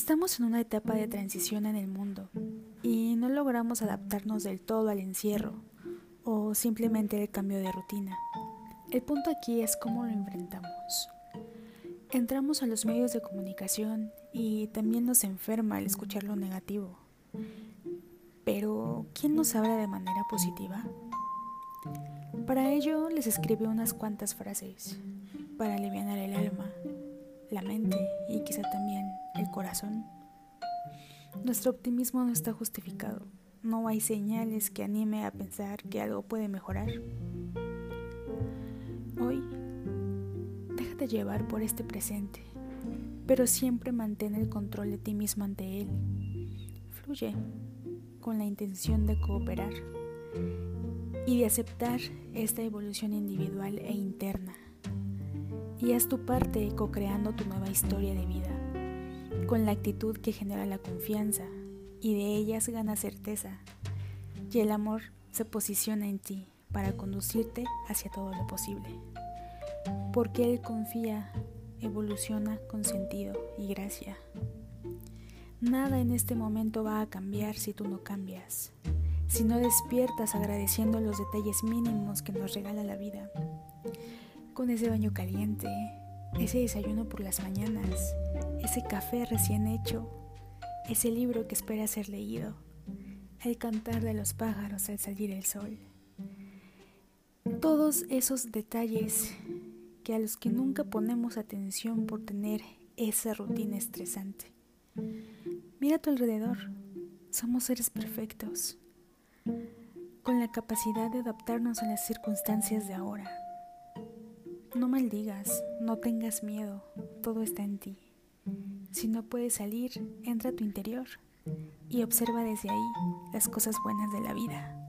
Estamos en una etapa de transición en el mundo y no logramos adaptarnos del todo al encierro o simplemente al cambio de rutina. El punto aquí es cómo lo enfrentamos. Entramos a los medios de comunicación y también nos enferma el escuchar lo negativo. Pero, ¿quién nos habla de manera positiva? Para ello les escribí unas cuantas frases para aliviar el alma, la mente y quizá también corazón. Nuestro optimismo no está justificado. No hay señales que anime a pensar que algo puede mejorar. Hoy, déjate llevar por este presente, pero siempre mantén el control de ti mismo ante él. Fluye con la intención de cooperar y de aceptar esta evolución individual e interna. Y haz tu parte co-creando tu nueva historia de vida, con la actitud que genera la confianza y de ellas gana certeza. Y el amor se posiciona en ti para conducirte hacia todo lo posible. Porque Él confía, evoluciona con sentido y gracia. Nada en este momento va a cambiar si tú no cambias si no despiertas agradeciendo los detalles mínimos que nos regala la vida. Con ese baño caliente, ese desayuno por las mañanas, ese café recién hecho, ese libro que espera ser leído, el cantar de los pájaros al salir el sol. Todos esos detalles que a los que nunca ponemos atención por tener esa rutina estresante. Mira a tu alrededor, somos seres perfectos con la capacidad de adaptarnos a las circunstancias de ahora. No maldigas, no tengas miedo, todo está en ti. Si no puedes salir, entra a tu interior y observa desde ahí las cosas buenas de la vida.